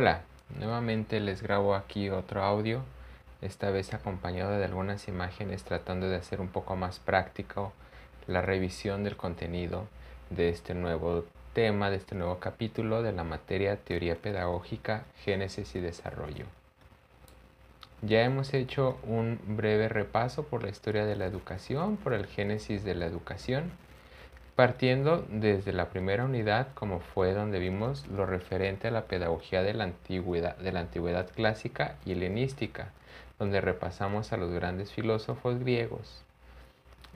Hola, nuevamente les grabo aquí otro audio, esta vez acompañado de algunas imágenes tratando de hacer un poco más práctico la revisión del contenido de este nuevo tema, de este nuevo capítulo de la materia Teoría Pedagógica, Génesis y Desarrollo. Ya hemos hecho un breve repaso por la historia de la educación, por el génesis de la educación partiendo desde la primera unidad como fue donde vimos lo referente a la pedagogía de la antigüedad, de la antigüedad clásica y helenística, donde repasamos a los grandes filósofos griegos.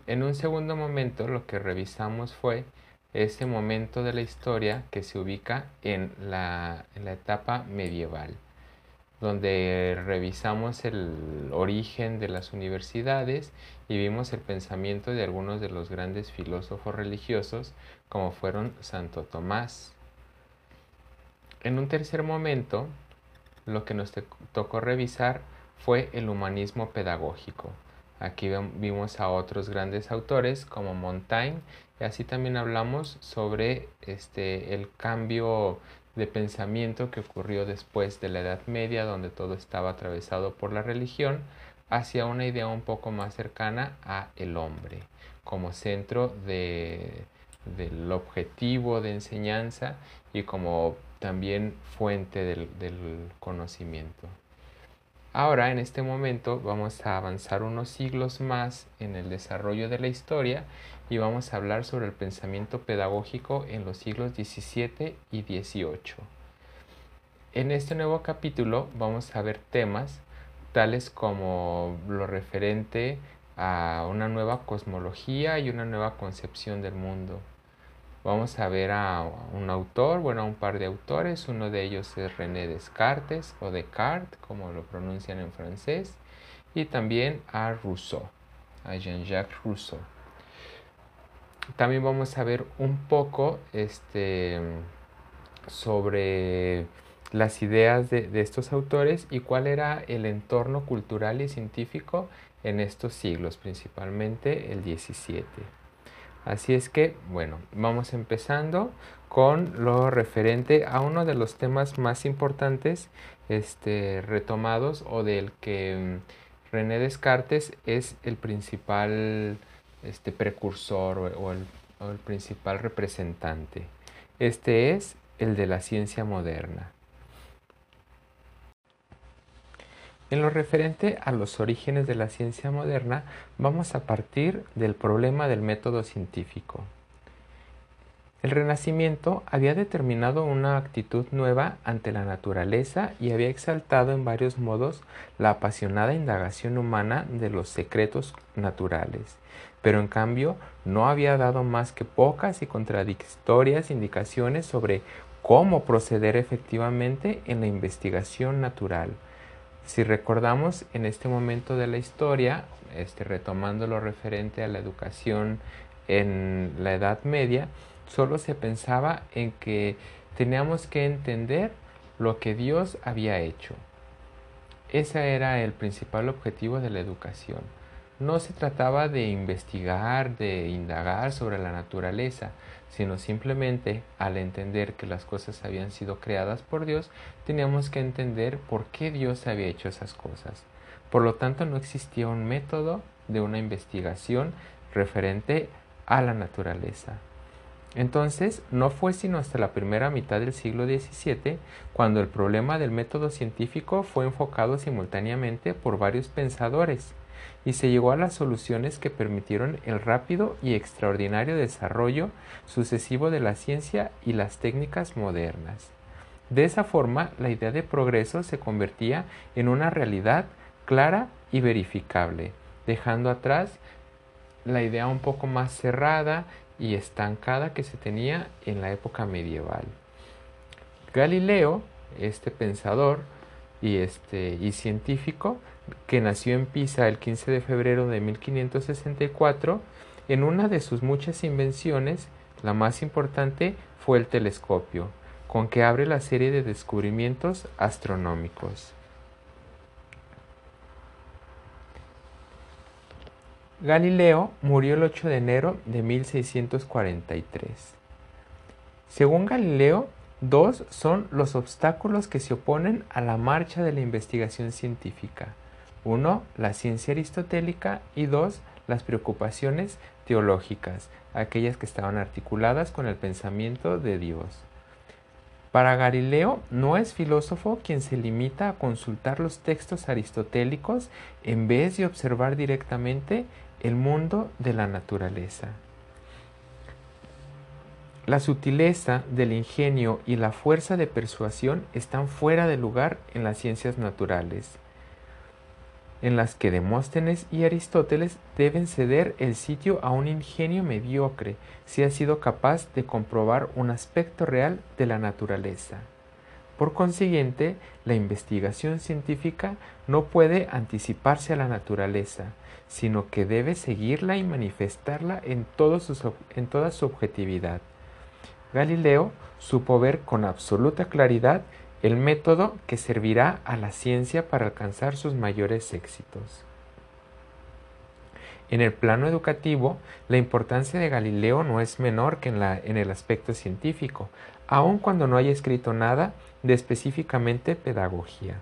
En un segundo momento lo que revisamos fue ese momento de la historia que se ubica en la, en la etapa medieval donde revisamos el origen de las universidades y vimos el pensamiento de algunos de los grandes filósofos religiosos como fueron Santo Tomás. En un tercer momento, lo que nos tocó revisar fue el humanismo pedagógico. Aquí vimos a otros grandes autores como Montaigne y así también hablamos sobre este, el cambio de pensamiento que ocurrió después de la Edad Media, donde todo estaba atravesado por la religión, hacia una idea un poco más cercana a el hombre como centro de, del objetivo de enseñanza y como también fuente del, del conocimiento. Ahora, en este momento, vamos a avanzar unos siglos más en el desarrollo de la historia y vamos a hablar sobre el pensamiento pedagógico en los siglos XVII y XVIII. En este nuevo capítulo vamos a ver temas tales como lo referente a una nueva cosmología y una nueva concepción del mundo. Vamos a ver a un autor, bueno, a un par de autores, uno de ellos es René Descartes o Descartes, como lo pronuncian en francés, y también a Rousseau, a Jean-Jacques Rousseau. También vamos a ver un poco este, sobre las ideas de, estos autores y cuál era el entorno cultural y científico en estos siglos, principalmente el 17. Así es que, bueno, vamos empezando con lo referente a uno de los temas más importantes este, retomados o del que mm, René Descartes es el principal este, precursor o el, o el principal representante. Este es el de la ciencia moderna. En lo referente a los orígenes de la ciencia moderna, vamos a partir del problema del método científico. El Renacimiento había determinado una actitud nueva ante la naturaleza y había exaltado en varios modos la apasionada indagación humana de los secretos naturales, pero en cambio no había dado más que pocas y contradictorias indicaciones sobre cómo proceder efectivamente en la investigación natural. Si recordamos en este momento de la historia, este, retomando lo referente a la educación en la Edad Media, solo se pensaba en que teníamos que entender lo que Dios había hecho. Ese era el principal objetivo de la educación. No se trataba de investigar, de indagar sobre la naturaleza, sino simplemente al entender que las cosas habían sido creadas por Dios, teníamos que entender por qué Dios había hecho esas cosas. Por lo tanto, no existía un método de una investigación referente a la naturaleza. Entonces, no fue sino hasta la primera mitad del siglo XVII cuando el problema del método científico fue enfocado simultáneamente por varios pensadores y se llegó a las soluciones que permitieron el rápido y extraordinario desarrollo sucesivo de la ciencia y las técnicas modernas. De esa forma, la idea de progreso se convertía en una realidad clara y verificable, dejando atrás la idea un poco más cerrada y estancada que se tenía en la época medieval. Galileo, este pensador y, este, y científico, que nació en Pisa el 15 de febrero de 1564, en una de sus muchas invenciones, la más importante fue el telescopio, con que abre la serie de descubrimientos astronómicos. Galileo murió el 8 de enero de 1643. Según Galileo, Dos son los obstáculos que se oponen a la marcha de la investigación científica. Uno, la ciencia aristotélica y dos, las preocupaciones teológicas, aquellas que estaban articuladas con el pensamiento de Dios. Para Galileo no es filósofo quien se limita a consultar los textos aristotélicos en vez de observar directamente el mundo de la naturaleza. La sutileza del ingenio y la fuerza de persuasión están fuera de lugar en las ciencias naturales en las que Demóstenes y Aristóteles deben ceder el sitio a un ingenio mediocre si ha sido capaz de comprobar un aspecto real de la naturaleza. Por consiguiente, la investigación científica no puede anticiparse a la naturaleza, sino que debe seguirla y manifestarla en, toda su objetividad. Galileo supo ver con absoluta claridad el método que servirá a la ciencia para alcanzar sus mayores éxitos. En el plano educativo, la importancia de Galileo no es menor que en, el aspecto científico, aun cuando no haya escrito nada de específicamente pedagogía.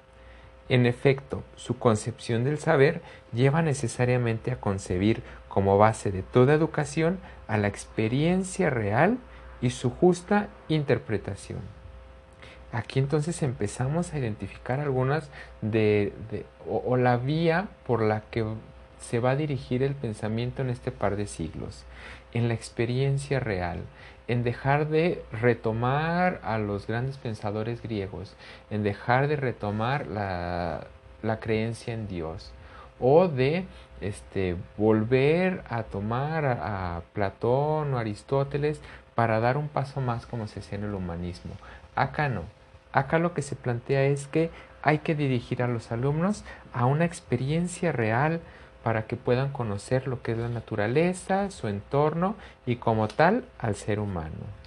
En efecto, su concepción del saber lleva necesariamente a concebir como base de toda educación a la experiencia real y su justa interpretación. Aquí entonces empezamos a identificar algunas de, o, la vía por la que se va a dirigir el pensamiento en este par de siglos, en la experiencia real, en dejar de retomar a los grandes pensadores griegos, en dejar de retomar la, creencia en Dios, o de este, volver a tomar a, a Platón o Aristóteles para dar un paso más como se hacía en el humanismo. Acá no. Acá lo que se plantea es que hay que dirigir a los alumnos a una experiencia real para que puedan conocer lo que es la naturaleza, su entorno y como tal al ser humano.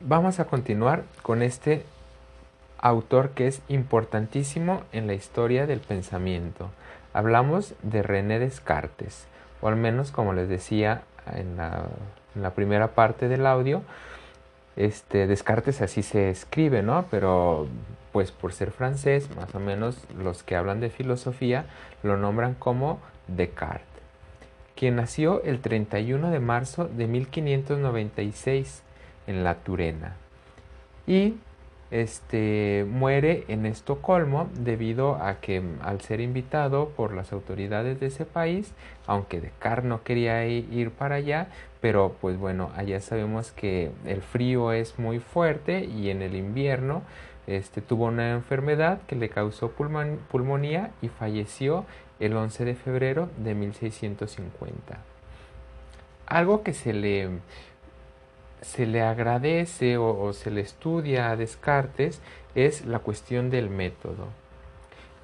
Vamos a continuar con este autor que es importantísimo en la historia del pensamiento. Hablamos de René Descartes, o al menos como les decía en la en la primera parte del audio, este, Descartes así se escribe, ¿no? Pero pues por ser francés, más o menos los que hablan de filosofía lo nombran como Descartes, quien nació el 31 de marzo de 1596 en La Turena y este, muere en Estocolmo debido a que al ser invitado por las autoridades de ese país, aunque Descartes no quería ir para allá, pero pues bueno, allá sabemos que el frío es muy fuerte y en el invierno este, tuvo una enfermedad que le causó pulmonía y falleció el 11 de febrero de 1650. Algo que se le, se le agradece o se le estudia a Descartes es la cuestión del método.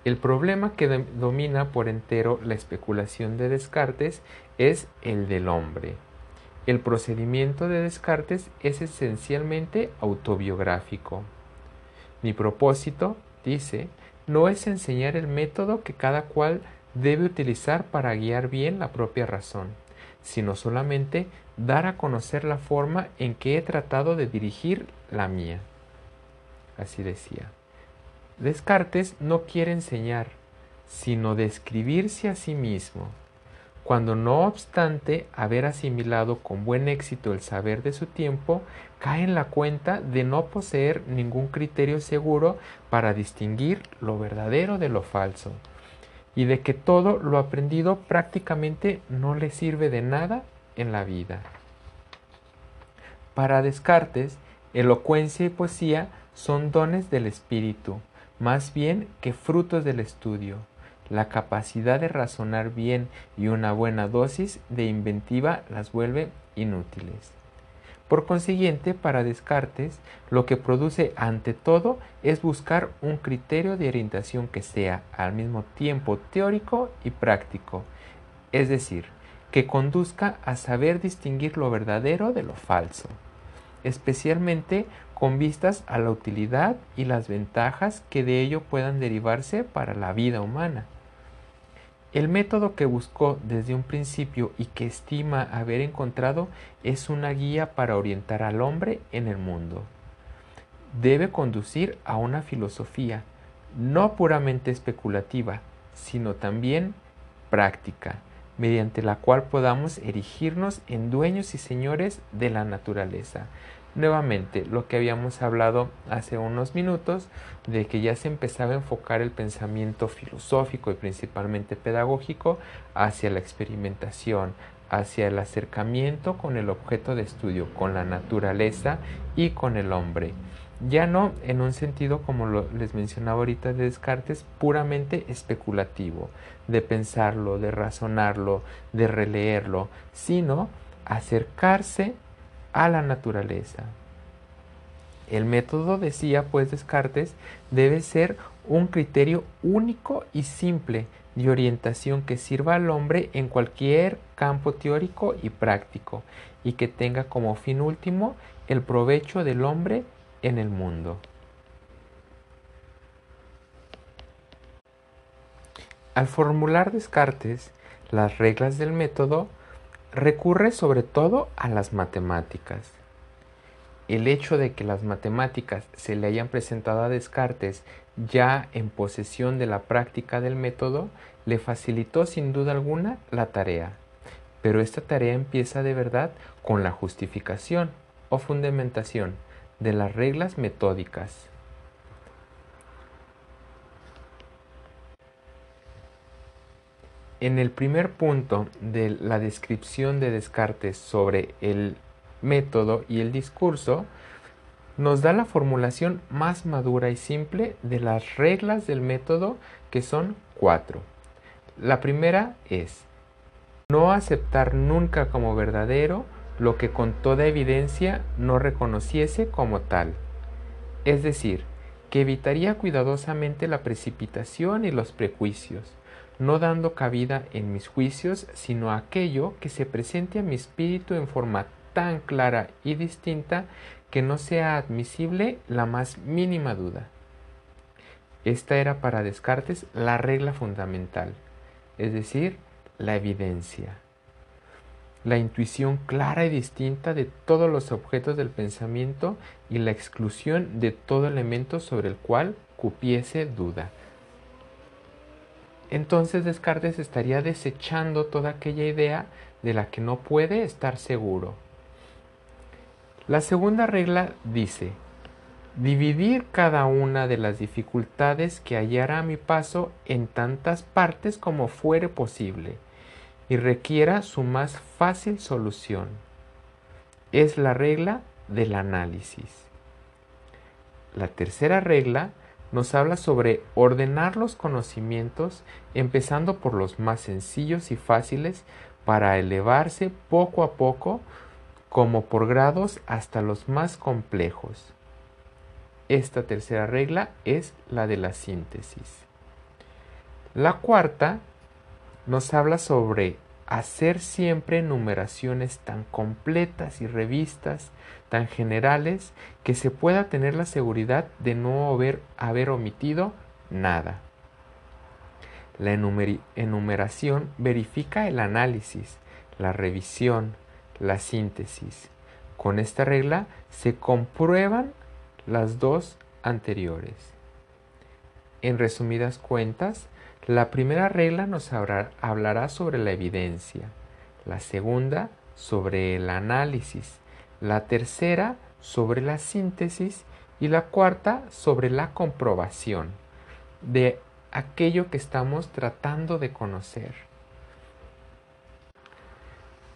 El problema que domina por entero la especulación de Descartes es el del hombre. El procedimiento de Descartes es esencialmente autobiográfico. Mi propósito, dice, no es enseñar el método que cada cual debe utilizar para guiar bien la propia razón, sino solamente dar a conocer la forma en que he tratado de dirigir la mía. Así decía. Descartes no quiere enseñar, sino describirse a sí mismo cuando no obstante haber asimilado con buen éxito el saber de su tiempo, cae en la cuenta de no poseer ningún criterio seguro para distinguir lo verdadero de lo falso, y de que todo lo aprendido prácticamente no le sirve de nada en la vida. Para Descartes, elocuencia y poesía son dones del espíritu, más bien que frutos del estudio la capacidad de razonar bien y una buena dosis de inventiva las vuelve inútiles. Por consiguiente, para Descartes, lo que produce ante todo es buscar un criterio de orientación que sea al mismo tiempo teórico y práctico, es decir, que conduzca a saber distinguir lo verdadero de lo falso, especialmente con vistas a la utilidad y las ventajas que de ello puedan derivarse para la vida humana. El método que buscó desde un principio y que estima haber encontrado es una guía para orientar al hombre en el mundo. Debe conducir a una filosofía no puramente especulativa, sino también práctica, mediante la cual podamos erigirnos en dueños y señores de la naturaleza. Nuevamente, lo que habíamos hablado hace unos minutos, de que ya se empezaba a enfocar el pensamiento filosófico y principalmente pedagógico hacia la experimentación, hacia el acercamiento con el objeto de estudio, con la naturaleza y con el hombre. Ya no en un sentido como les mencionaba ahorita de Descartes, puramente especulativo, de pensarlo, de razonarlo, de releerlo, sino acercarse a la naturaleza. El método, decía pues Descartes, debe ser un criterio único y simple de orientación que sirva al hombre en cualquier campo teórico y práctico y que tenga como fin último el provecho del hombre en el mundo. Al formular Descartes las reglas del método, recurre sobre todo a las matemáticas. El hecho de que las matemáticas se le hayan presentado a Descartes ya en posesión de la práctica del método le facilitó sin duda alguna la tarea. Pero esta tarea empieza de verdad con la justificación o fundamentación de las reglas metódicas. En el primer punto de la descripción de Descartes sobre el método y el discurso, nos da la formulación más madura y simple de las reglas del método, que son cuatro. La primera es no aceptar nunca como verdadero lo que con toda evidencia no reconociese como tal. Es decir, que evitaría cuidadosamente la precipitación y los prejuicios, no dando cabida en mis juicios, sino aquello que se presente a mi espíritu en forma tan clara y distinta que no sea admisible la más mínima duda. Esta era para Descartes la regla fundamental, es decir, la evidencia la intuición clara y distinta de todos los objetos del pensamiento y la exclusión de todo elemento sobre el cual cupiese duda. Entonces Descartes estaría desechando toda aquella idea de la que no puede estar seguro. La segunda regla dice, dividir cada una de las dificultades que hallara a mi paso en tantas partes como fuere posible y requiera su más fácil solución. Es la regla del análisis. La tercera regla nos habla sobre ordenar los conocimientos empezando por los más sencillos y fáciles para elevarse poco a poco como por grados hasta los más complejos. Esta tercera regla es la de la síntesis. La cuarta nos habla sobre hacer siempre numeraciones tan completas y revistas, tan generales, que se pueda tener la seguridad de no haber, haber omitido nada. La enumeración verifica el análisis, la revisión, la síntesis. Con esta regla se comprueban las dos anteriores. En resumidas cuentas, la primera regla nos hablará sobre la evidencia, la segunda sobre el análisis, la tercera sobre la síntesis y la cuarta sobre la comprobación de aquello que estamos tratando de conocer.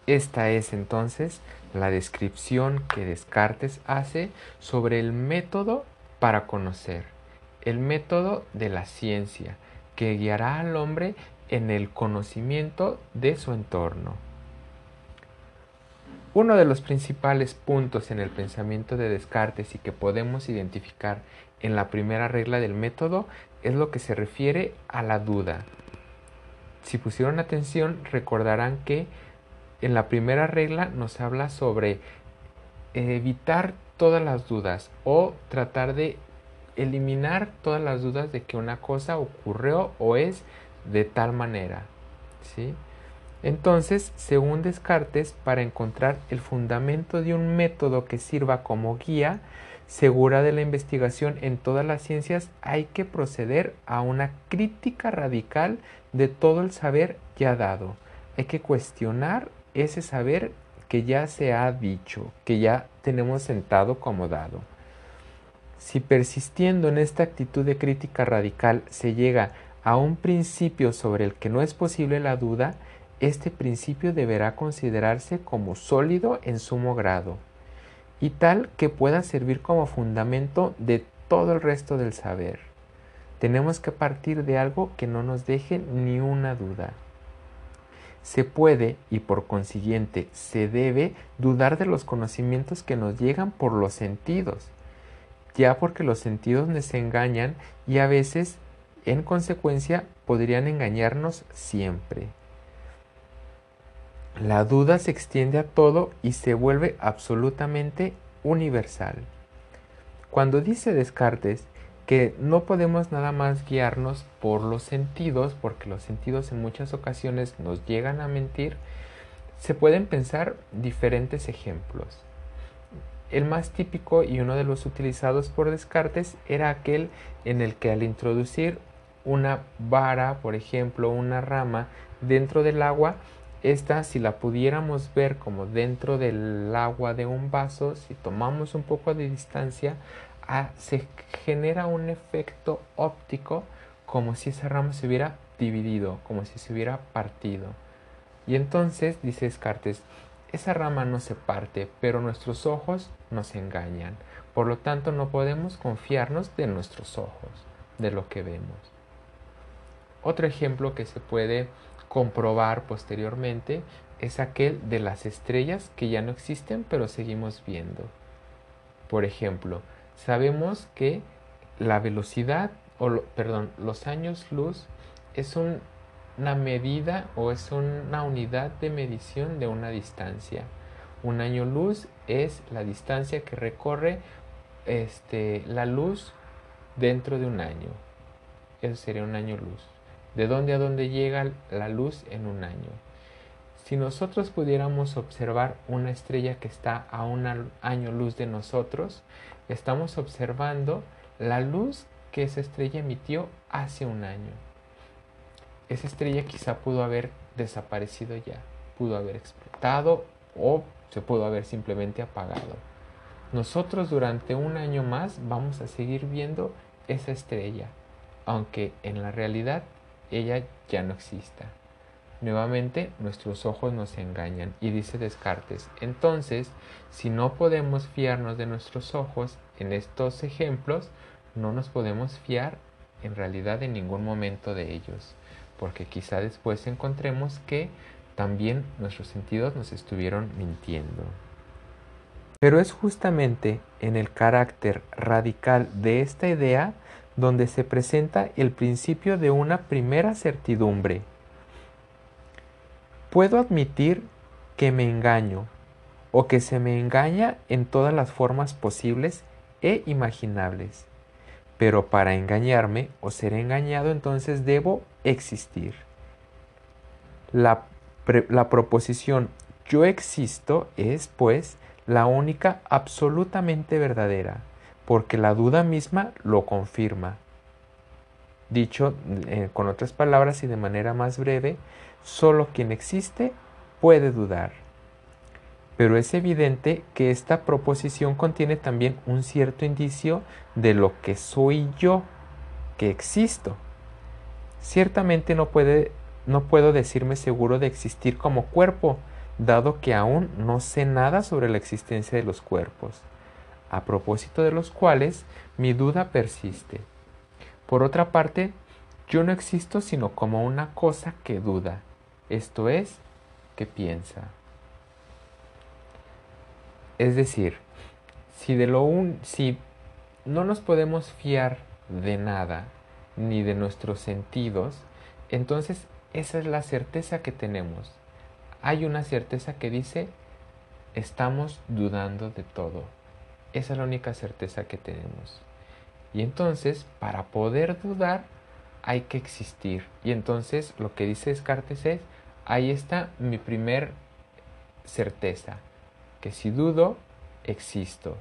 Esta es entonces la descripción que Descartes hace sobre el método para conocer, el método de la ciencia, que guiará al hombre en el conocimiento de su entorno. Uno de los principales puntos en el pensamiento de Descartes y que podemos identificar en la primera regla del método es lo que se refiere a la duda. Si pusieron atención recordarán que en la primera regla nos habla sobre evitar todas las dudas o tratar de eliminar todas las dudas de que una cosa ocurrió o es de tal manera. ¿sí? Entonces, según Descartes, para encontrar el fundamento de un método que sirva como guía segura de la investigación en todas las ciencias, hay que proceder a una crítica radical de todo el saber ya dado. Hay que cuestionar ese saber que ya se ha dicho, que ya tenemos sentado como dado. Si persistiendo en esta actitud de crítica radical se llega a un principio sobre el que no es posible la duda, este principio deberá considerarse como sólido en sumo grado y tal que pueda servir como fundamento de todo el resto del saber. Tenemos que partir de algo que no nos deje ni una duda. Se puede y por consiguiente se debe dudar de los conocimientos que nos llegan por los sentidos, ya porque los sentidos nos engañan y a veces en consecuencia podrían engañarnos siempre. La duda se extiende a todo y se vuelve absolutamente universal. Cuando dice Descartes que no podemos nada más guiarnos por los sentidos, porque los sentidos en muchas ocasiones nos llegan a mentir, se pueden pensar diferentes ejemplos. El más típico y uno de los utilizados por Descartes era aquel en el que al introducir una vara, por ejemplo, una rama dentro del agua, esta, si la pudiéramos ver como dentro del agua de un vaso, si tomamos un poco de distancia, ah, se genera un efecto óptico como si esa rama se hubiera dividido, como si se hubiera partido. Y entonces, dice Descartes, esa rama no se parte, pero nuestros ojos nos engañan. Por lo tanto, no podemos confiarnos de nuestros ojos, de lo que vemos. Otro ejemplo que se puede comprobar posteriormente es aquel de las estrellas que ya no existen pero seguimos viendo. Por ejemplo, sabemos que la velocidad, o perdón, los años luz es una medida o es una unidad de medición de una distancia. Un año luz es la distancia que recorre este, la luz dentro de un año. Eso sería un año luz de dónde a dónde llega la luz en un año. Si nosotros pudiéramos observar una estrella que está a un año luz de nosotros, estamos observando la luz que esa estrella emitió hace un año. Esa estrella quizá pudo haber desaparecido ya, pudo haber explotado o se pudo haber simplemente apagado. Nosotros durante un año más vamos a seguir viendo esa estrella, aunque en la realidad ella ya no exista. Nuevamente nuestros ojos nos engañan y dice Descartes, entonces si no podemos fiarnos de nuestros ojos en estos ejemplos, no nos podemos fiar en realidad en ningún momento de ellos, porque quizá después encontremos que también nuestros sentidos nos estuvieron mintiendo. Pero es justamente en el carácter radical de esta idea donde se presenta el principio de una primera certidumbre. Puedo admitir que me engaño o que se me engaña en todas las formas posibles e imaginables. Pero para engañarme o ser engañado entonces debo existir. La, la proposición yo existo es, pues, la única absolutamente verdadera porque la duda misma lo confirma. Dicho eh, con otras palabras y de manera más breve, solo quien existe puede dudar. Pero es evidente que esta proposición contiene también un cierto indicio de lo que soy yo, que existo. Ciertamente no, puede, no puedo decirme seguro de existir como cuerpo, dado que aún no sé nada sobre la existencia de los cuerpos a propósito de los cuales mi duda persiste. Por otra parte, yo no existo sino como una cosa que duda, esto es, que piensa. Es decir, si, de lo un, si no nos podemos fiar de nada, ni de nuestros sentidos, entonces esa es la certeza que tenemos. Hay una certeza que dice, estamos dudando de todo. Esa es la única certeza que tenemos. Y entonces, para poder dudar, hay que existir. Y entonces lo que dice Descartes es, ahí está mi primer certeza, que si dudo, existo.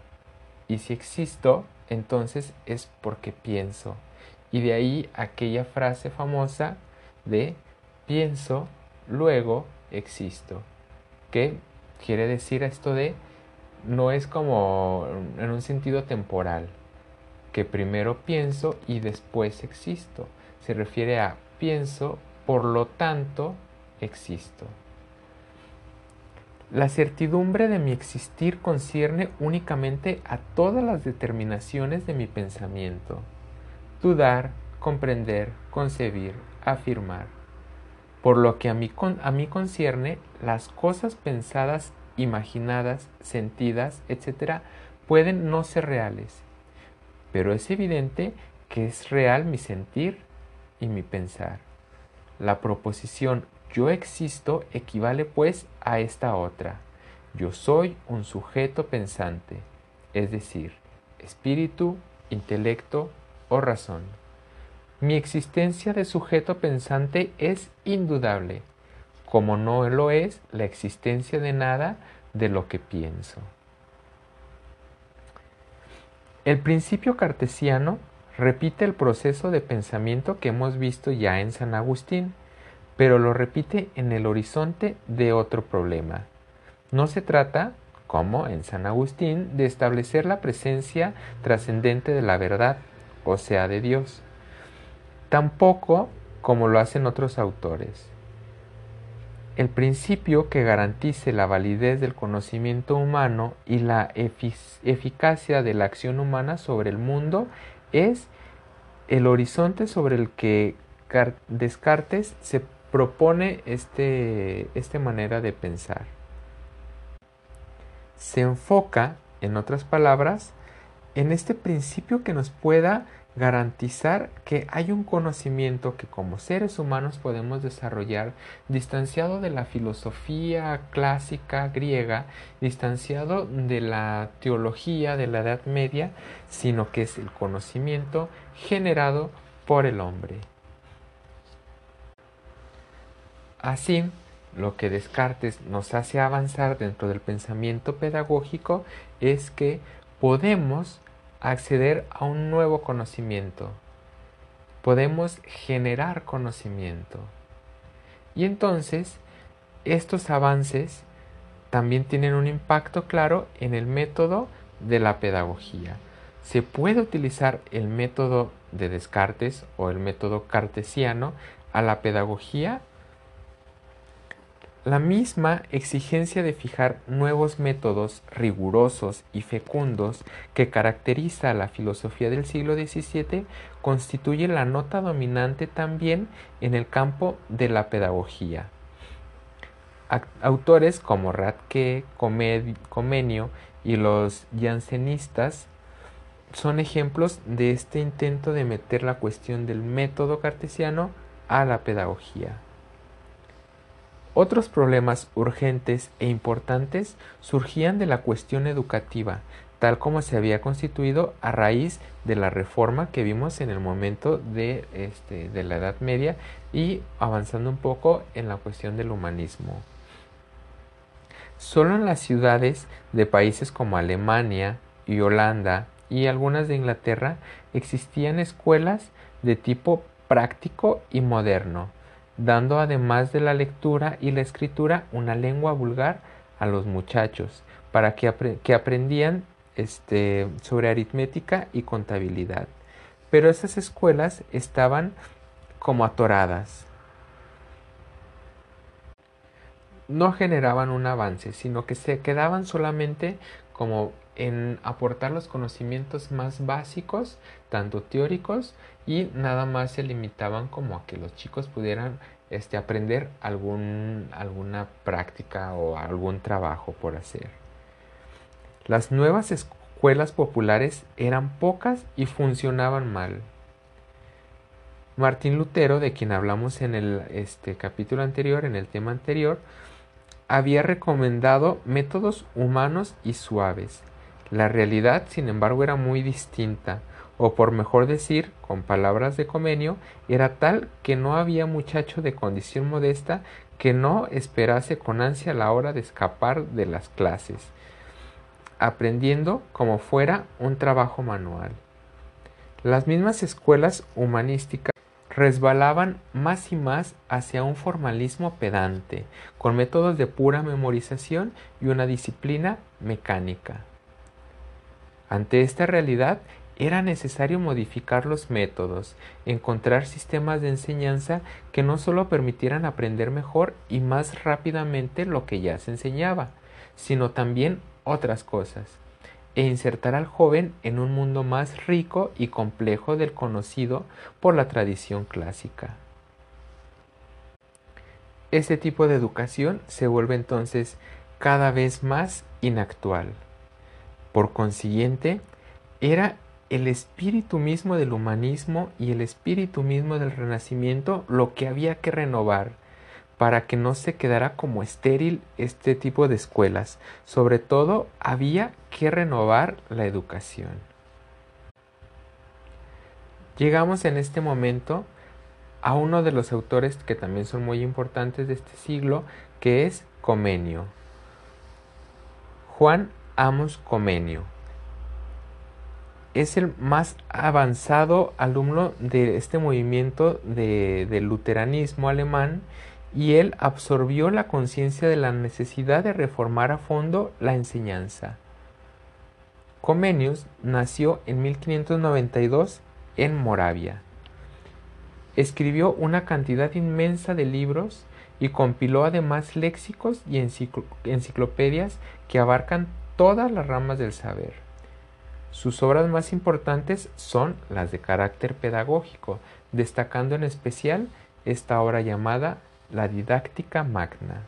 Y si existo, entonces es porque pienso. Y de ahí aquella frase famosa de pienso, luego existo. ¿Qué quiere decir esto de no es como en un sentido temporal, que primero pienso y después existo. Se refiere a pienso, por lo tanto existo. La certidumbre de mi existir concierne únicamente a todas las determinaciones de mi pensamiento. Dudar, comprender, concebir, afirmar. Por lo que a mí, a mí concierne, las cosas pensadas, imaginadas, sentidas, etc., pueden no ser reales. Pero es evidente que es real mi sentir y mi pensar. La proposición yo existo equivale pues a esta otra. Yo soy un sujeto pensante, es decir, espíritu, intelecto o razón. Mi existencia de sujeto pensante es indudable, como no lo es la existencia de nada de lo que pienso. El principio cartesiano repite el proceso de pensamiento que hemos visto ya en San Agustín, pero lo repite en el horizonte de otro problema. No se trata, como en San Agustín, de establecer la presencia trascendente de la verdad, o sea, de Dios. Tampoco como lo hacen otros autores. El principio que garantice la validez del conocimiento humano y la eficacia de la acción humana sobre el mundo es el horizonte sobre el que Descartes se propone este, esta manera de pensar. Se enfoca, en otras palabras, en este principio que nos pueda garantizar que hay un conocimiento que como seres humanos podemos desarrollar distanciado de la filosofía clásica griega, distanciado de la teología de la Edad Media, sino que es el conocimiento generado por el hombre. Así, lo que Descartes nos hace avanzar dentro del pensamiento pedagógico es que podemos acceder a un nuevo conocimiento, podemos generar conocimiento. Y entonces, estos avances también tienen un impacto claro en el método de la pedagogía. Se puede utilizar el método de Descartes o el método cartesiano a la pedagogía la misma exigencia de fijar nuevos métodos rigurosos y fecundos que caracteriza a la filosofía del siglo XVII constituye la nota dominante también en el campo de la pedagogía. Autores como Radke, Comenio y los jansenistas son ejemplos de este intento de meter la cuestión del método cartesiano a la pedagogía. Otros problemas urgentes e importantes surgían de la cuestión educativa, tal como se había constituido a raíz de la reforma que vimos en el momento de, este, de la Edad Media y avanzando un poco en la cuestión del humanismo. Solo en las ciudades de países como Alemania y Holanda y algunas de Inglaterra existían escuelas de tipo práctico y moderno, dando además de la lectura y la escritura una lengua vulgar a los muchachos para que, aprendían este, sobre aritmética y contabilidad. Pero esas escuelas estaban como atoradas. No generaban un avance, sino que se quedaban solamente como en aportar los conocimientos más básicos, tanto teóricos, y nada más se limitaban como a que los chicos pudieran este, aprender alguna práctica o algún trabajo por hacer. Las nuevas escuelas populares eran pocas y funcionaban mal. Martín Lutero, de quien hablamos en el este, capítulo anterior, en el tema anterior, había recomendado métodos humanos y suaves, la realidad, sin embargo, era muy distinta. O por mejor decir, con palabras de Comenio, era tal que no había muchacho de condición modesta que no esperase con ansia la hora de escapar de las clases, aprendiendo como fuera un trabajo manual. Las mismas escuelas humanísticas resbalaban más y más hacia un formalismo pedante, con métodos de pura memorización y una disciplina mecánica. Ante esta realidad, era necesario modificar los métodos, encontrar sistemas de enseñanza que no solo permitieran aprender mejor y más rápidamente lo que ya se enseñaba, sino también otras cosas, e insertar al joven en un mundo más rico y complejo del conocido por la tradición clásica. Este tipo de educación se vuelve entonces cada vez más inactual. Por consiguiente, era el espíritu mismo del humanismo y el espíritu mismo del renacimiento lo que había que renovar para que no se quedara como estéril este tipo de escuelas. Sobre todo había que renovar la educación. Llegamos en este momento a uno de los autores que también son muy importantes de este siglo, que es Comenio. Juan Amos Comenio es el más avanzado alumno de este movimiento del luteranismo alemán y él absorbió la conciencia de la necesidad de reformar a fondo la enseñanza. Comenius nació en 1592 en Moravia. Escribió una cantidad inmensa de libros y compiló además léxicos y enciclopedias que abarcan todas las ramas del saber. Sus obras más importantes son las de carácter pedagógico, destacando en especial esta obra llamada La Didáctica Magna.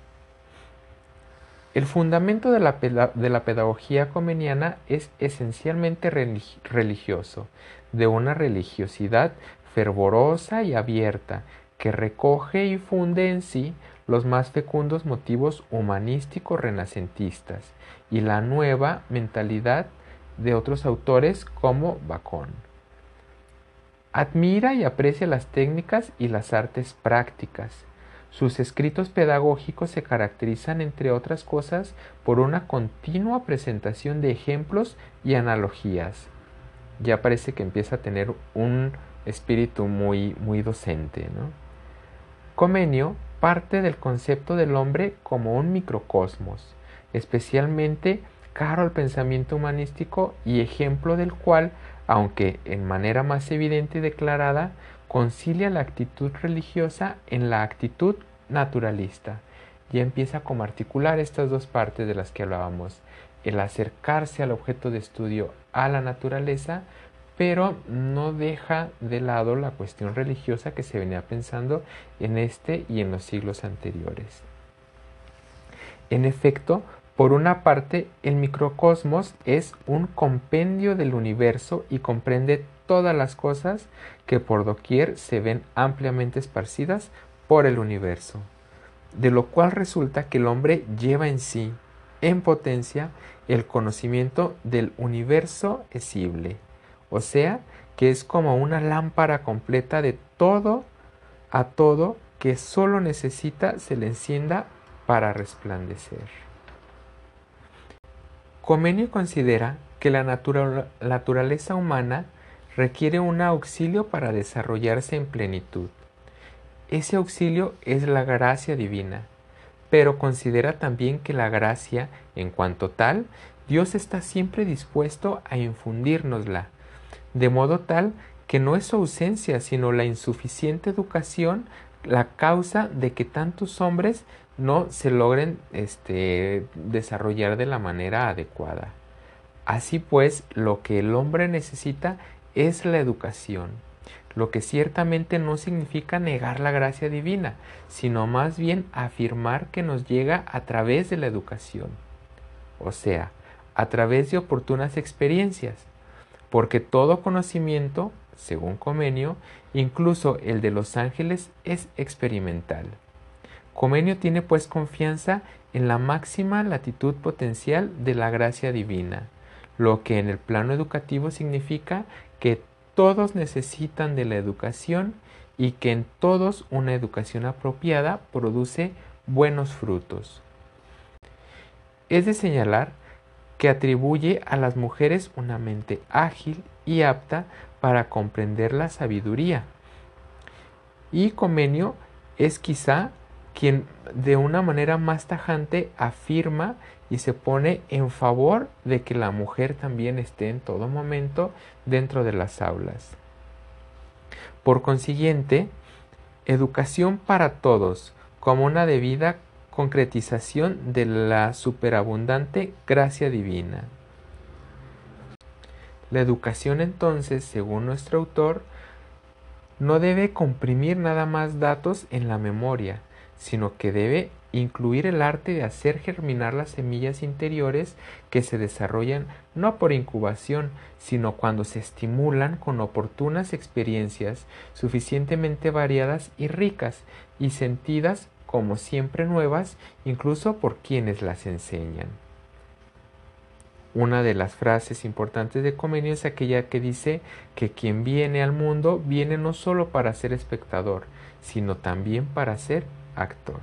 El fundamento de la, de la pedagogía comeniana es esencialmente religioso, de una religiosidad fervorosa y abierta, que recoge y funde en sí los más fecundos motivos humanísticos renacentistas y la nueva mentalidad de otros autores como Bacon. Admira y aprecia las técnicas y las artes prácticas. Sus escritos pedagógicos se caracterizan, entre otras cosas, por una continua presentación de ejemplos y analogías. Ya parece que empieza a tener un espíritu muy, muy docente. Comenio parte del concepto del hombre como un microcosmos, especialmente caro al pensamiento humanístico y ejemplo del cual, aunque en manera más evidente y declarada, concilia la actitud religiosa en la actitud naturalista. Ya empieza como articular estas dos partes de las que hablábamos, el acercarse al objeto de estudio a la naturaleza, pero no deja de lado la cuestión religiosa que se venía pensando en este y en los siglos anteriores. En efecto, por una parte, el microcosmos es un compendio del universo y comprende todas las cosas que por doquier se ven ampliamente esparcidas por el universo, de lo cual resulta que el hombre lleva en sí, en potencia, el conocimiento del universo esible, o sea, que es como una lámpara completa de todo a todo que solo necesita se le encienda para resplandecer. Comenio considera que la naturaleza humana requiere un auxilio para desarrollarse en plenitud. Ese auxilio es la gracia divina, pero considera también que la gracia, en cuanto tal, Dios está siempre dispuesto a infundírnosla, de modo tal que no es su ausencia, sino la insuficiente educación la causa de que tantos hombres no se logren este, desarrollar de la manera adecuada. Así pues, lo que el hombre necesita es la educación, lo que ciertamente no significa negar la gracia divina, sino más bien afirmar que nos llega a través de la educación, o sea, a través de oportunas experiencias, porque todo conocimiento, según Comenio, incluso el de los ángeles, es experimental. Comenio tiene pues confianza en la máxima latitud potencial de la gracia divina, lo que en el plano educativo significa que todos necesitan de la educación y que en todos una educación apropiada produce buenos frutos. Es de señalar que atribuye a las mujeres una mente ágil y apta para comprender la sabiduría. Y Comenio es quizá quien de una manera más tajante afirma y se pone en favor de que la mujer también esté en todo momento dentro de las aulas. Por consiguiente, educación para todos como una debida concretización de la superabundante gracia divina. La educación entonces, según nuestro autor, no debe comprimir nada más datos en la memoria, sino que debe incluir el arte de hacer germinar las semillas interiores que se desarrollan no por incubación, sino cuando se estimulan con oportunas experiencias suficientemente variadas y ricas y sentidas como siempre nuevas, incluso por quienes las enseñan. Una de las frases importantes de Comenio es aquella que dice que quien viene al mundo viene no solo para ser espectador, sino también para ser actor.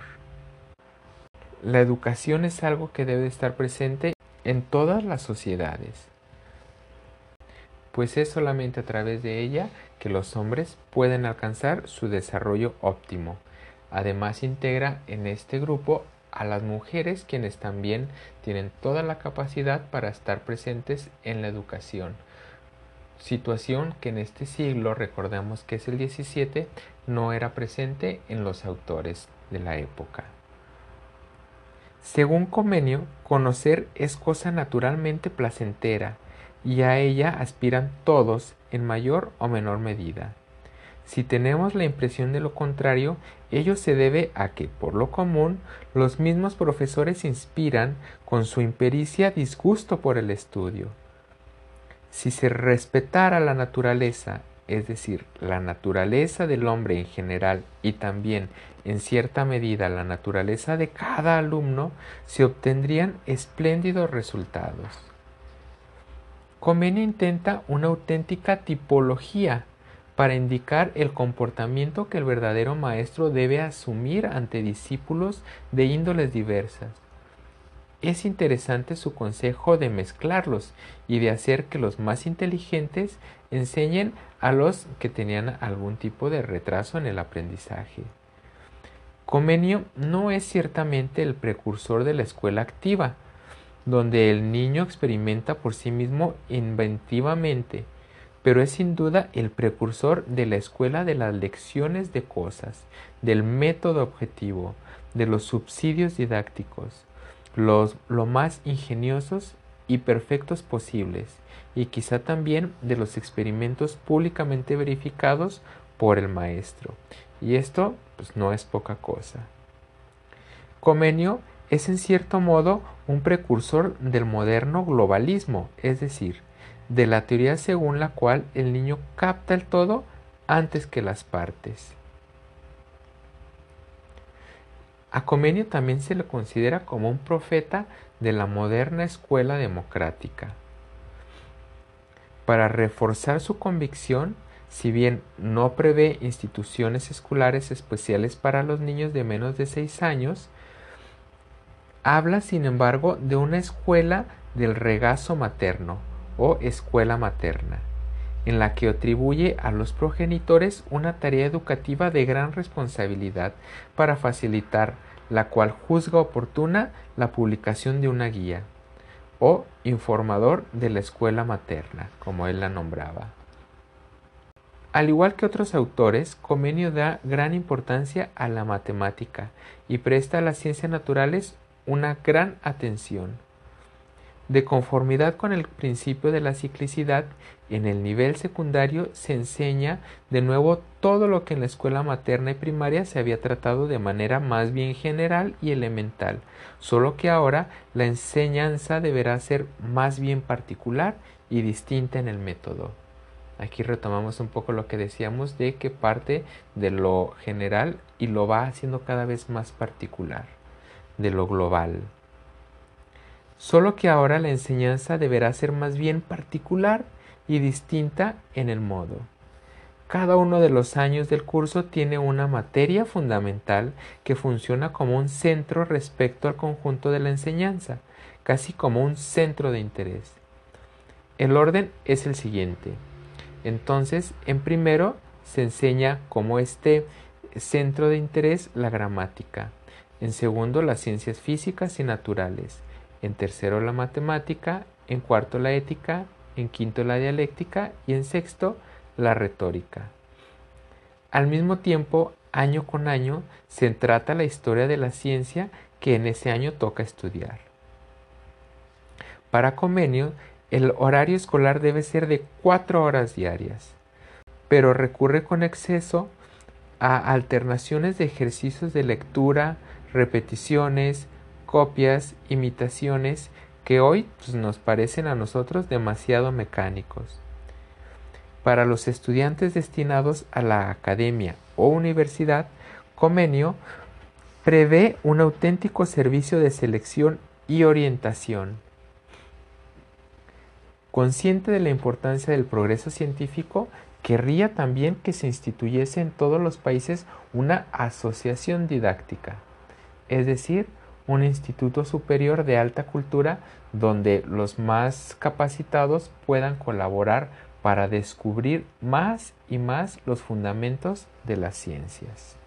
La educación es algo que debe estar presente en todas las sociedades, pues es solamente a través de ella que los hombres pueden alcanzar su desarrollo óptimo. Además integra en este grupo a las mujeres quienes también tienen toda la capacidad para estar presentes en la educación. Situación que en este siglo, recordemos que es el 17, no era presente en los autores de la época. Según Comenio, conocer es cosa naturalmente placentera y a ella aspiran todos en mayor o menor medida. Si tenemos la impresión de lo contrario, ello se debe a que, por lo común, los mismos profesores inspiran con su impericia disgusto por el estudio. Si se respetara la naturaleza, es decir, la naturaleza del hombre en general y también en cierta medida la naturaleza de cada alumno, se obtendrían espléndidos resultados. Comenio intenta una auténtica tipología para indicar el comportamiento que el verdadero maestro debe asumir ante discípulos de índoles diversas. Es interesante su consejo de mezclarlos y de hacer que los más inteligentes enseñen a los que tenían algún tipo de retraso en el aprendizaje. Comenio no es ciertamente el precursor de la escuela activa, donde el niño experimenta por sí mismo inventivamente, pero es sin duda el precursor de la escuela de las lecciones de cosas, del método objetivo, de los subsidios didácticos, los lo más ingeniosos y perfectos posibles, y quizá también de los experimentos públicamente verificados por el maestro, y esto pues, no es poca cosa. Comenio es en cierto modo un precursor del moderno globalismo, es decir, de la teoría según la cual el niño capta el todo antes que las partes. A Comenio también se le considera como un profeta de la moderna escuela democrática. Para reforzar su convicción, si bien no prevé instituciones escolares especiales para los niños de menos de 6 años, habla sin embargo de una escuela del regazo materno o escuela materna, en la que atribuye a los progenitores una tarea educativa de gran responsabilidad para facilitar la cual juzga oportuna la publicación de una guía o informador de la escuela materna, como él la nombraba. Al igual que otros autores, Comenio da gran importancia a la matemática y presta a las ciencias naturales una gran atención. De conformidad con el principio de la ciclicidad, en el nivel secundario se enseña de nuevo todo lo que en la escuela materna y primaria se había tratado de manera más bien general y elemental, solo que ahora la enseñanza deberá ser más bien particular y distinta en el método. Aquí retomamos un poco lo que decíamos de que parte de lo general y lo va haciendo cada vez más particular, de lo global. Solo que ahora la enseñanza deberá ser más bien particular y distinta en el modo. Cada uno de los años del curso tiene una materia fundamental que funciona como un centro respecto al conjunto de la enseñanza, casi como un centro de interés. El orden es el siguiente. Entonces, en primero se enseña como este centro de interés la gramática, en segundo las ciencias físicas y naturales, en tercero la matemática, en cuarto la ética, en quinto la dialéctica. Y en sexto la retórica. Al mismo tiempo, año con año, se trata la historia de la ciencia que en ese año toca estudiar. Para Comenio, el horario escolar debe ser de cuatro horas diarias, pero recurre con exceso a alternaciones de ejercicios de lectura, repeticiones, copias, imitaciones, que hoy pues, nos parecen a nosotros demasiado mecánicos. Para los estudiantes destinados a la academia o universidad, Comenio prevé un auténtico servicio de selección y orientación. Consciente de la importancia del progreso científico, querría también que se instituyese en todos los países una asociación didáctica, es decir, un instituto superior de alta cultura donde los más capacitados puedan colaborar para descubrir más y más los fundamentos de las ciencias.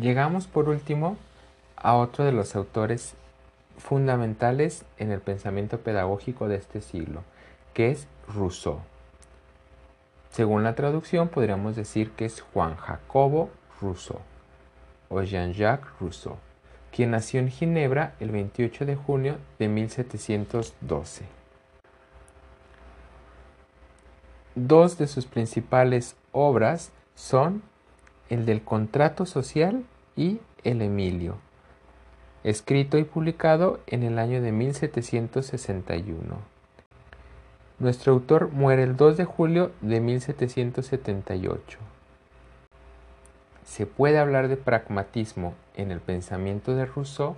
Llegamos por último a otro de los autores fundamentales en el pensamiento pedagógico de este siglo, que es Rousseau. Según la traducción podríamos decir que es Juan Jacobo Rousseau o Jean-Jacques Rousseau quien nació en Ginebra el 28 de junio de 1712. Dos de sus principales obras son el del contrato social y el Emilio, escrito y publicado en el año de 1761. Nuestro autor muere el 2 de julio de 1778. Se puede hablar de pragmatismo en el pensamiento de Rousseau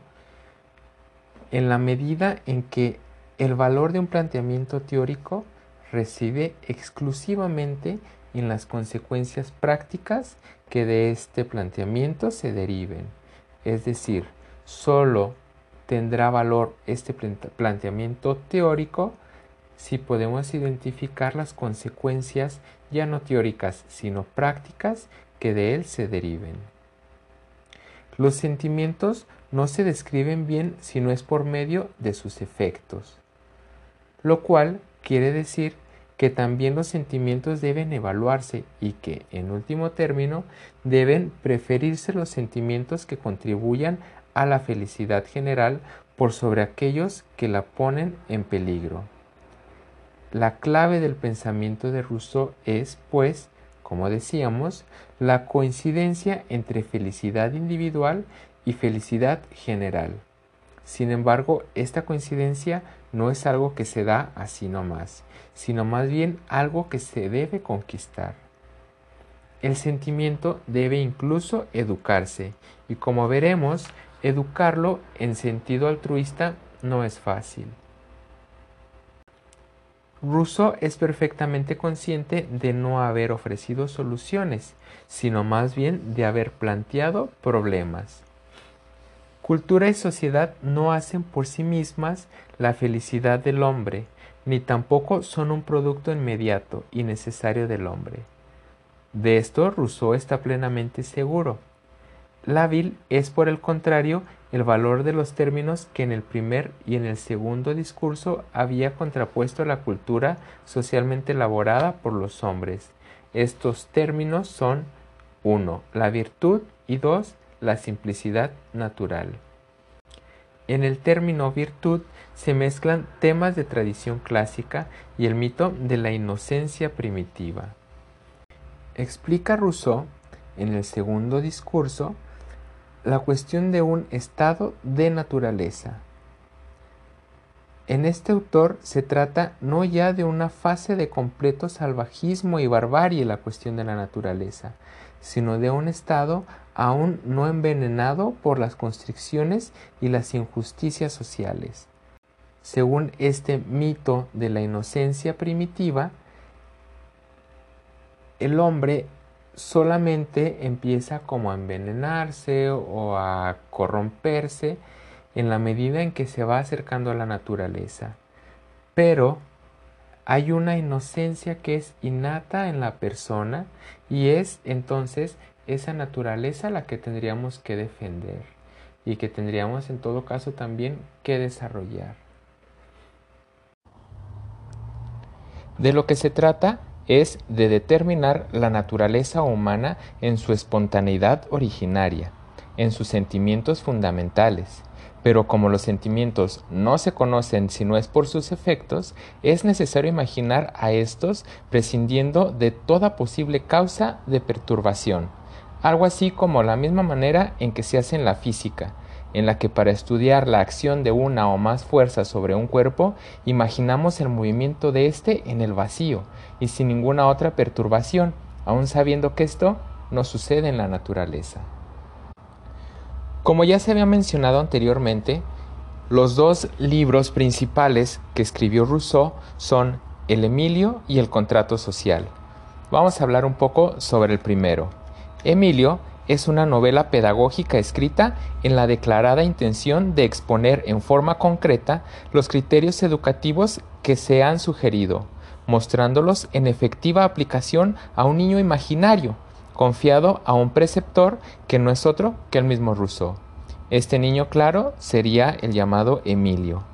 en la medida en que el valor de un planteamiento teórico reside exclusivamente en las consecuencias prácticas que de este planteamiento se deriven. Es decir, solo tendrá valor este planteamiento teórico si podemos identificar las consecuencias ya no teóricas, sino prácticas que de él se deriven. Los sentimientos no se describen bien si no es por medio de sus efectos, lo cual quiere decir que también los sentimientos deben evaluarse y que, en último término, deben preferirse los sentimientos que contribuyan a la felicidad general por sobre aquellos que la ponen en peligro. La clave del pensamiento de Rousseau es, pues, como decíamos, la coincidencia entre felicidad individual y felicidad general. Sin embargo, esta coincidencia no es algo que se da así nomás, sino más bien algo que se debe conquistar. El sentimiento debe incluso educarse y como veremos, educarlo en sentido altruista no es fácil. Rousseau es perfectamente consciente de no haber ofrecido soluciones, sino más bien de haber planteado problemas. Cultura y sociedad no hacen por sí mismas la felicidad del hombre, ni tampoco son un producto inmediato y necesario del hombre. De esto Rousseau está plenamente seguro. Lábil es, por el contrario, el valor de los términos que en el primer y en el segundo discurso había contrapuesto la cultura socialmente elaborada por los hombres. Estos términos son 1. La virtud y 2. La simplicidad natural. En el término virtud se mezclan temas de tradición clásica y el mito de la inocencia primitiva. Explica Rousseau en el segundo discurso la cuestión de un estado de naturaleza. En este autor se trata no ya de una fase de completo salvajismo y barbarie la cuestión de la naturaleza, sino de un estado aún no envenenado por las constricciones y las injusticias sociales. según este mito de la inocencia primitiva, el hombre solamente empieza como a envenenarse o a corromperse en la medida en que se va acercando a la naturaleza. Pero hay una inocencia que es innata en la persona y es entonces esa naturaleza la que tendríamos que defender y que tendríamos en todo caso también que desarrollar. De lo que se trata es de determinar la naturaleza humana en su espontaneidad originaria, en sus sentimientos fundamentales, pero como los sentimientos no se conocen si no es por sus efectos, es necesario imaginar a estos prescindiendo de toda posible causa de perturbación, algo así como la misma manera en que se hace en la física, en la que para estudiar la acción de una o más fuerzas sobre un cuerpo, imaginamos el movimiento de éste en el vacío y sin ninguna otra perturbación, aun sabiendo que esto no sucede en la naturaleza. Como ya se había mencionado anteriormente, los dos libros principales que escribió Rousseau son El Emilio y El Contrato Social. Vamos a hablar un poco sobre el primero. Emilio es una novela pedagógica escrita en la declarada intención de exponer en forma concreta los criterios educativos que se han sugerido, mostrándolos en efectiva aplicación a un niño imaginario, confiado a un preceptor que no es otro que el mismo Rousseau. Este niño claro sería el llamado Emilio.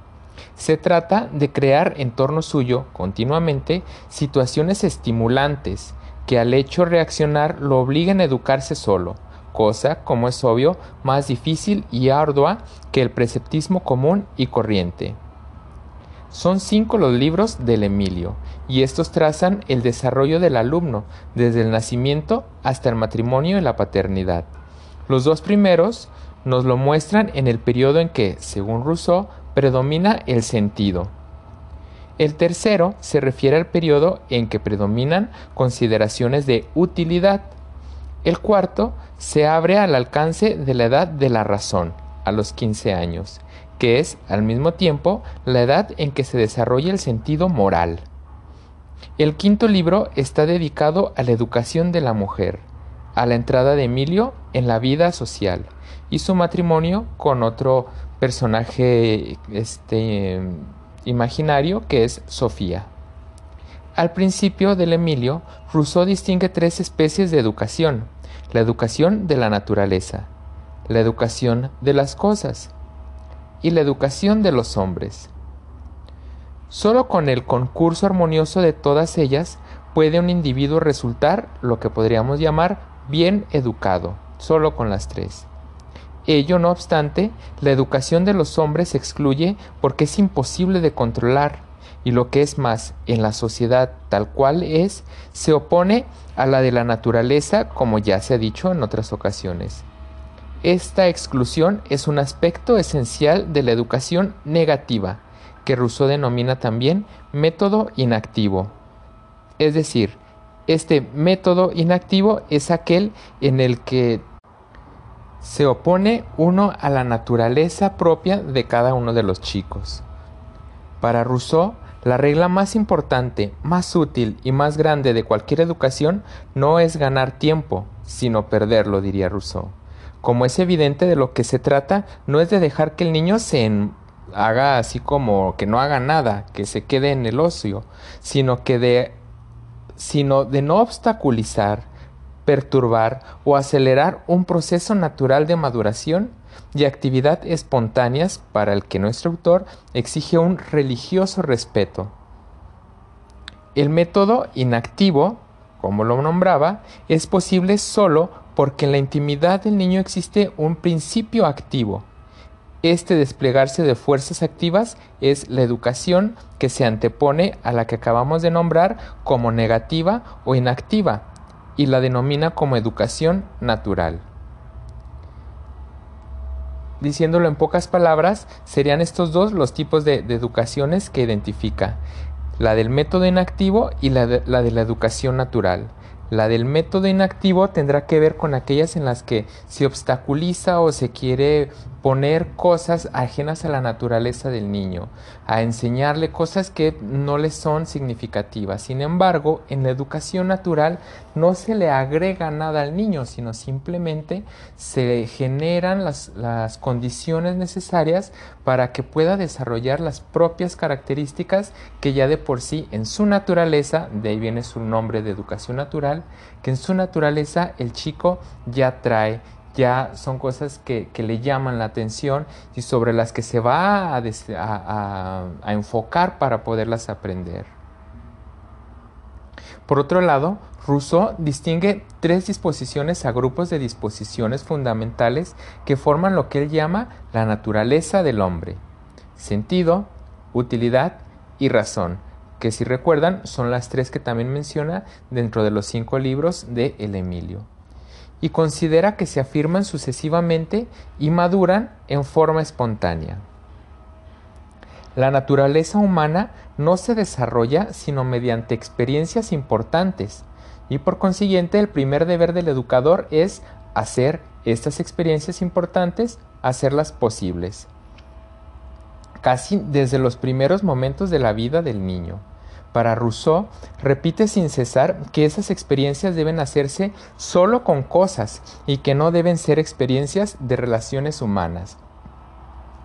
Se trata de crear en torno suyo continuamente situaciones estimulantes que al hecho reaccionar lo obliguen a educarse solo, cosa, como es obvio, más difícil y ardua que el preceptismo común y corriente. Son cinco los libros del Emilio, y estos trazan el desarrollo del alumno desde el nacimiento hasta el matrimonio y la paternidad. Los dos primeros nos lo muestran en el periodo en que, según Rousseau, predomina el sentido. El tercero se refiere al periodo en que predominan consideraciones de utilidad. El cuarto se abre al alcance de la edad de la razón, a los 15 años que es al mismo tiempo la edad en que se desarrolla el sentido moral. El quinto libro está dedicado a la educación de la mujer, a la entrada de Emilio en la vida social y su matrimonio con otro personaje este, imaginario que es Sofía. Al principio del Emilio, Rousseau distingue tres especies de educación, la educación de la naturaleza, la educación de las cosas y la educación de los hombres. Solo con el concurso armonioso de todas ellas puede un individuo resultar lo que podríamos llamar bien educado, solo con las tres. Ello, no obstante, la educación de los hombres se excluye porque es imposible de controlar, y lo que es más, en la sociedad tal cual es, se opone a la de la naturaleza, como ya se ha dicho en otras ocasiones. Esta exclusión es un aspecto esencial de la educación negativa, que Rousseau denomina también método inactivo. Es decir, este método inactivo es aquel en el que se opone uno a la naturaleza propia de cada uno de los chicos. Para Rousseau, la regla más importante, más útil y más grande de cualquier educación no es ganar tiempo, sino perderlo, diría Rousseau. Como es evidente de lo que se trata, no es de dejar que el niño se haga así como que no haga nada, que se quede en el ocio, sino que de sino de no obstaculizar, perturbar o acelerar un proceso natural de maduración y actividad espontáneas para el que nuestro autor exige un religioso respeto. El método inactivo, como lo nombraba, es posible solo porque en la intimidad del niño existe un principio activo. Este desplegarse de fuerzas activas es la educación que se antepone a la que acabamos de nombrar como negativa o inactiva y la denomina como educación natural. Diciéndolo en pocas palabras, serían estos dos los tipos de, educaciones que identifica, la del método inactivo y la de la educación natural. La del método inactivo tendrá que ver con aquellas en las que se obstaculiza o se quiere poner cosas ajenas a la naturaleza del niño, a enseñarle cosas que no le son significativas. Sin embargo, en la educación natural no se le agrega nada al niño, sino simplemente se generan las, las condiciones necesarias para que pueda desarrollar las propias características que ya de por sí en su naturaleza, de ahí viene su nombre de educación natural, que en su naturaleza el chico ya trae ya son cosas que, le llaman la atención y sobre las que se va a, enfocar para poderlas aprender. Por otro lado, Rousseau distingue tres disposiciones a grupos de disposiciones fundamentales que forman lo que él llama la naturaleza del hombre. Sentido, utilidad y razón, que si recuerdan son las tres que también menciona dentro de los cinco libros de El Emilio y considera que se afirman sucesivamente y maduran en forma espontánea. La naturaleza humana no se desarrolla sino mediante experiencias importantes y por consiguiente el primer deber del educador es hacer estas experiencias importantes, hacerlas posibles, casi desde los primeros momentos de la vida del niño. Para Rousseau, repite sin cesar que esas experiencias deben hacerse solo con cosas y que no deben ser experiencias de relaciones humanas.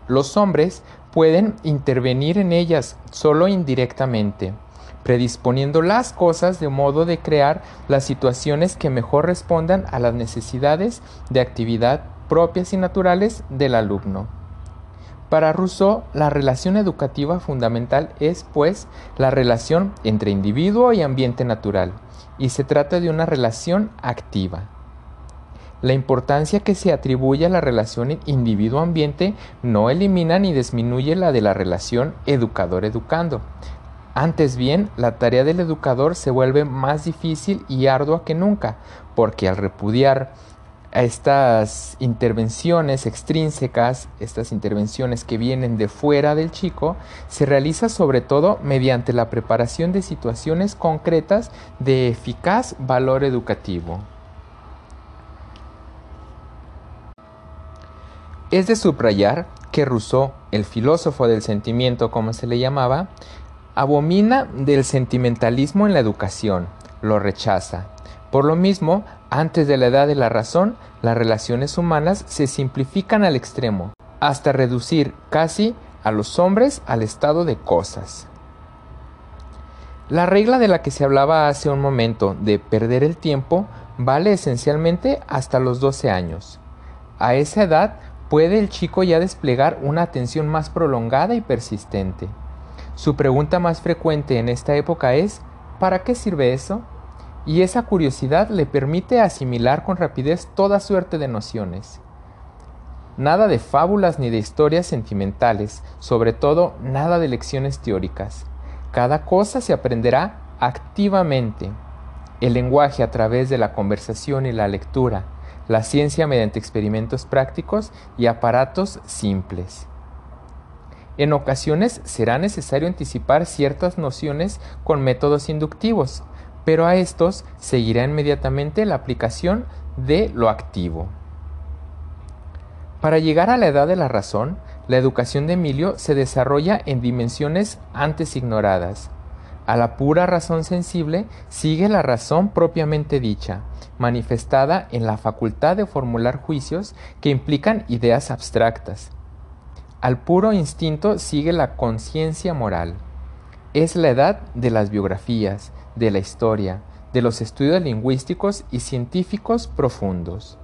Los hombres pueden intervenir en ellas solo indirectamente, predisponiendo las cosas de modo de crear las situaciones que mejor respondan a las necesidades de actividad propias y naturales del alumno. Para Rousseau, la relación educativa fundamental es, pues, la relación entre individuo y ambiente natural, y se trata de una relación activa. La importancia que se atribuye a la relación individuo-ambiente no elimina ni disminuye la de la relación educador-educando. Antes bien, la tarea del educador se vuelve más difícil y ardua que nunca, porque al repudiar estas intervenciones extrínsecas, estas intervenciones que vienen de fuera del chico, se realiza sobre todo mediante la preparación de situaciones concretas de eficaz valor educativo. Es de subrayar que Rousseau, el filósofo del sentimiento como se le llamaba, abomina del sentimentalismo en la educación, lo rechaza. Por lo mismo, antes de la edad de la razón, las relaciones humanas se simplifican al extremo, hasta reducir casi a los hombres al estado de cosas. La regla de la que se hablaba hace un momento de perder el tiempo vale esencialmente hasta los 12 años. A esa edad puede el chico ya desplegar una atención más prolongada y persistente. Su pregunta más frecuente en esta época es ¿para qué sirve eso? Y esa curiosidad le permite asimilar con rapidez toda suerte de nociones. Nada de fábulas ni de historias sentimentales, sobre todo nada de lecciones teóricas. Cada cosa se aprenderá activamente. El lenguaje a través de la conversación y la lectura, la ciencia mediante experimentos prácticos y aparatos simples. En ocasiones será necesario anticipar ciertas nociones con métodos inductivos, pero a estos seguirá inmediatamente la aplicación de lo activo. Para llegar a la edad de la razón, la educación de Emilio se desarrolla en dimensiones antes ignoradas. A la pura razón sensible sigue la razón propiamente dicha, manifestada en la facultad de formular juicios que implican ideas abstractas. Al puro instinto sigue la conciencia moral. Es la edad de las biografías, de la historia, de los estudios lingüísticos y científicos profundos.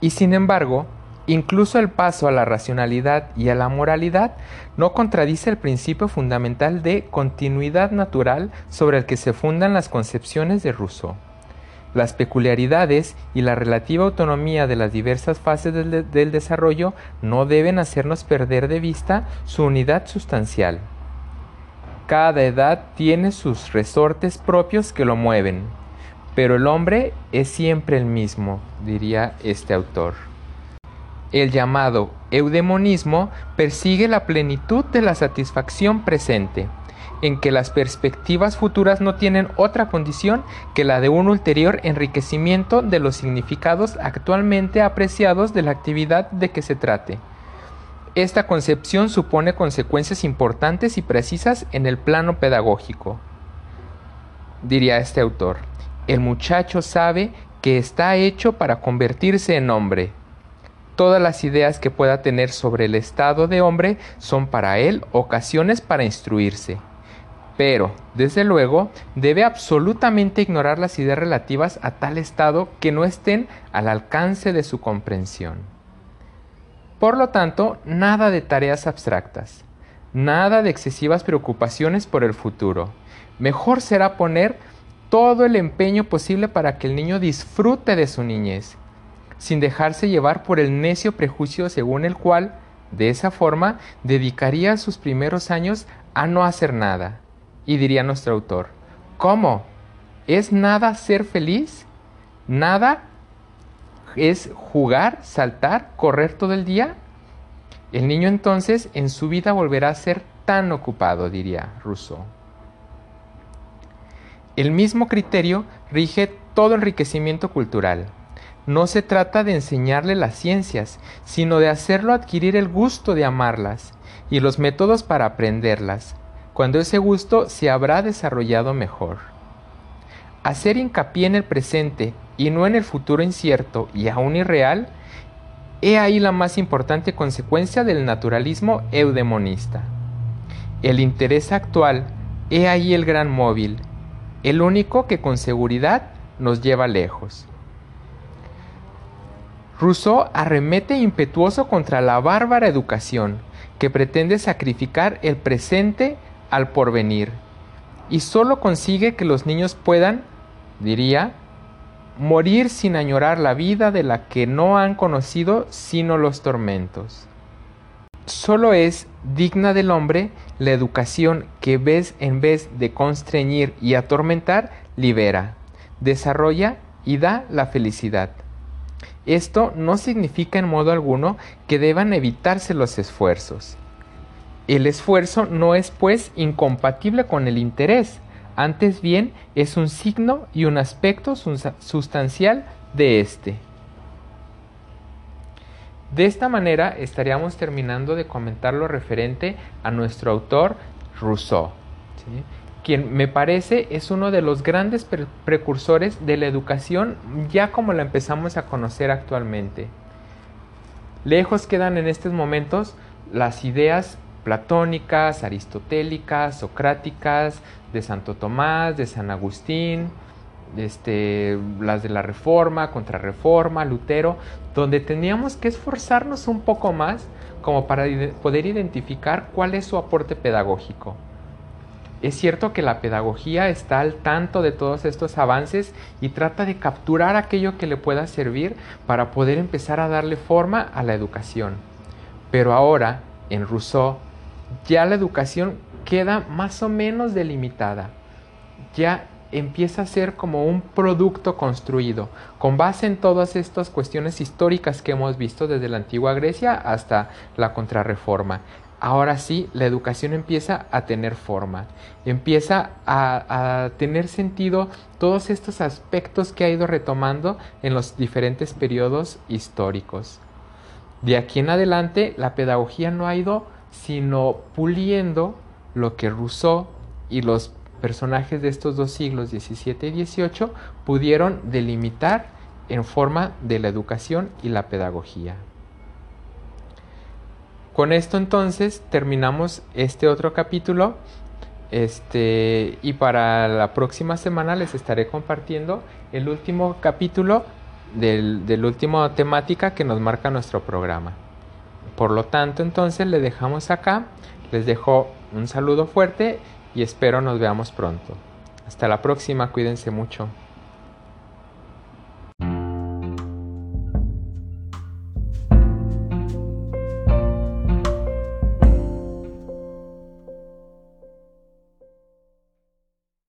Y sin embargo, incluso el paso a la racionalidad y a la moralidad no contradice el principio fundamental de continuidad natural sobre el que se fundan las concepciones de Rousseau. Las peculiaridades y la relativa autonomía de las diversas fases del, del desarrollo no deben hacernos perder de vista su unidad sustancial. Cada edad tiene sus resortes propios que lo mueven, pero el hombre es siempre el mismo, diría este autor. El llamado eudemonismo persigue la plenitud de la satisfacción presente, en que las perspectivas futuras no tienen otra condición que la de un ulterior enriquecimiento de los significados actualmente apreciados de la actividad de que se trate. Esta concepción supone consecuencias importantes y precisas en el plano pedagógico. Diría este autor, el muchacho sabe que está hecho para convertirse en hombre. Todas las ideas que pueda tener sobre el estado de hombre son para él ocasiones para instruirse. Pero, desde luego, debe absolutamente ignorar las ideas relativas a tal estado que no estén al alcance de su comprensión. Por lo tanto, nada de tareas abstractas, nada de excesivas preocupaciones por el futuro. Mejor será poner todo el empeño posible para que el niño disfrute de su niñez, sin dejarse llevar por el necio prejuicio según el cual, de esa forma, dedicaría sus primeros años a no hacer nada. Y diría nuestro autor, ¿cómo? ¿Es nada ser feliz? ¿Nada es jugar, saltar, correr todo el día? El niño entonces en su vida volverá a ser tan ocupado, diría Rousseau. El mismo criterio rige todo enriquecimiento cultural. No se trata de enseñarle las ciencias, sino de hacerlo adquirir el gusto de amarlas y los métodos para aprenderlas, cuando ese gusto se habrá desarrollado mejor. Hacer hincapié en el presente y no en el futuro incierto y aún irreal, he ahí la más importante consecuencia del naturalismo eudemonista. El interés actual, he ahí el gran móvil, el único que con seguridad nos lleva lejos. Rousseau arremete impetuoso contra la bárbara educación que pretende sacrificar el presente al porvenir y solo consigue que los niños puedan, diría, morir sin añorar la vida de la que no han conocido sino los tormentos. Solo es digna del hombre la educación que vez en vez de constreñir y atormentar, libera, desarrolla y da la felicidad. Esto no significa en modo alguno que deban evitarse los esfuerzos. El esfuerzo no es pues incompatible con el interés, antes bien es un signo y un aspecto sustancial de éste. De esta manera estaríamos terminando de comentar lo referente a nuestro autor Rousseau, quien me parece es uno de los grandes precursores de la educación ya como la empezamos a conocer actualmente. Lejos quedan en estos momentos las ideas platónicas, aristotélicas, socráticas, de Santo Tomás, de San Agustín, este, las de la Reforma, Contrarreforma, Lutero, donde teníamos que esforzarnos un poco más como para poder identificar cuál es su aporte pedagógico. Es cierto que la pedagogía está al tanto de todos estos avances y trata de capturar aquello que le pueda servir para poder empezar a darle forma a la educación. Pero ahora, en Rousseau, ya la educación queda más o menos delimitada. Ya empieza a ser como un producto construido, con base en todas estas cuestiones históricas que hemos visto desde la antigua Grecia hasta la contrarreforma. Ahora sí, la educación empieza a tener forma, empieza a, a, tener sentido todos estos aspectos que ha ido retomando en los diferentes periodos históricos. De aquí en adelante, la pedagogía no ha ido sino puliendo lo que Rousseau y los personajes de estos dos siglos XVII y XVIII pudieron delimitar en forma de la educación y la pedagogía. Con esto entonces terminamos este otro capítulo este, y para la próxima semana les estaré compartiendo el último capítulo del, del último temática que nos marca nuestro programa. Por lo tanto, entonces le dejamos acá. Les dejo un saludo fuerte y espero nos veamos pronto. Hasta la próxima, cuídense mucho.